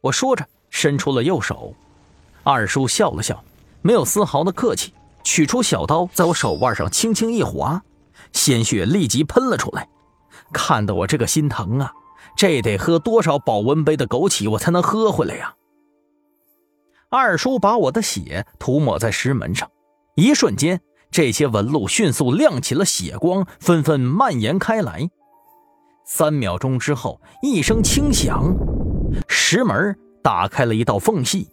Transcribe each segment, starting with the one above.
我说着，伸出了右手。二叔笑了笑，没有丝毫的客气，取出小刀，在我手腕上轻轻一划，鲜血立即喷了出来。看得我这个心疼啊！这得喝多少保温杯的枸杞，我才能喝回来呀？二叔把我的血涂抹在石门上，一瞬间，这些纹路迅速亮起了血光，纷纷蔓延开来。三秒钟之后，一声轻响，石门打开了一道缝隙，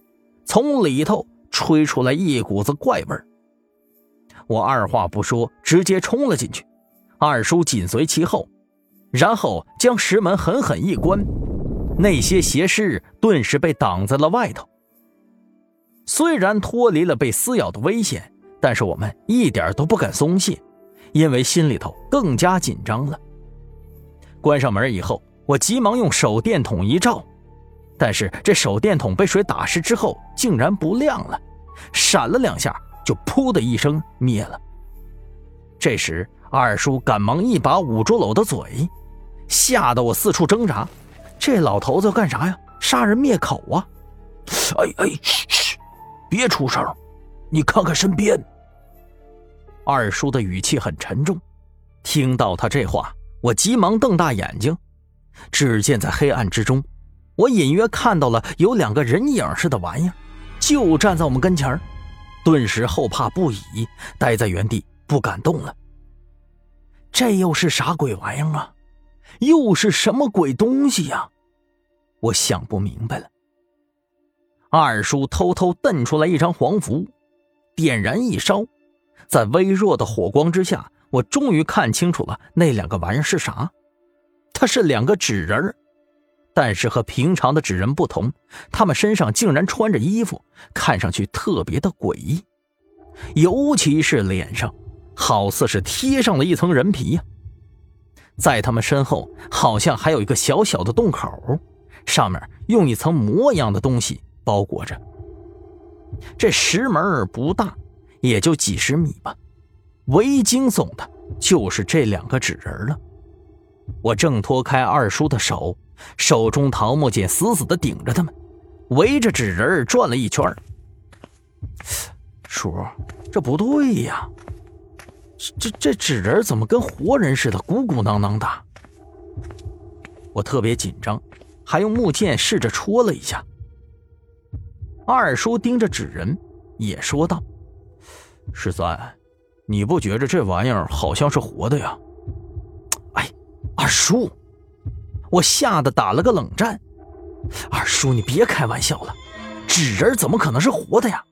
从里头吹出来一股子怪味。我二话不说，直接冲了进去，二叔紧随其后。然后将石门狠狠一关，那些邪尸顿时被挡在了外头。虽然脱离了被撕咬的危险，但是我们一点都不敢松懈，因为心里头更加紧张了。关上门以后，我急忙用手电筒一照，但是这手电筒被水打湿之后，竟然不亮了，闪了两下就“噗”的一声灭了。这时二叔赶忙一把捂住了我的嘴。吓得我四处挣扎，这老头子要干啥呀？杀人灭口啊！哎哎，嘘嘘，别出声，你看看身边。二叔的语气很沉重。听到他这话，我急忙瞪大眼睛。只见在黑暗之中，我隐约看到了有两个人影似的玩意儿，就站在我们跟前儿。顿时后怕不已，待在原地不敢动了。这又是啥鬼玩意儿啊？又是什么鬼东西呀？我想不明白了。二叔偷偷瞪出来一张黄符，点燃一烧，在微弱的火光之下，我终于看清楚了那两个玩意儿是啥。它是两个纸人儿但是和平常的纸人不同，他们身上竟然穿着衣服，看上去特别的诡异，尤其是脸上，好似是贴上了一层人皮呀。在他们身后，好像还有一个小小的洞口，上面用一层膜一样的东西包裹着。这石门不大，也就几十米吧。唯惊悚的就是这两个纸人了。我挣脱开二叔的手，手中桃木剑死死的顶着他们，围着纸人转了一圈。叔，这不对呀。这这纸人怎么跟活人似的，鼓鼓囊囊的？我特别紧张，还用木剑试着戳了一下。二叔盯着纸人，也说道：“十三，你不觉着这玩意儿好像是活的呀？”哎，二叔，我吓得打了个冷战。二叔，你别开玩笑了，纸人怎么可能是活的呀？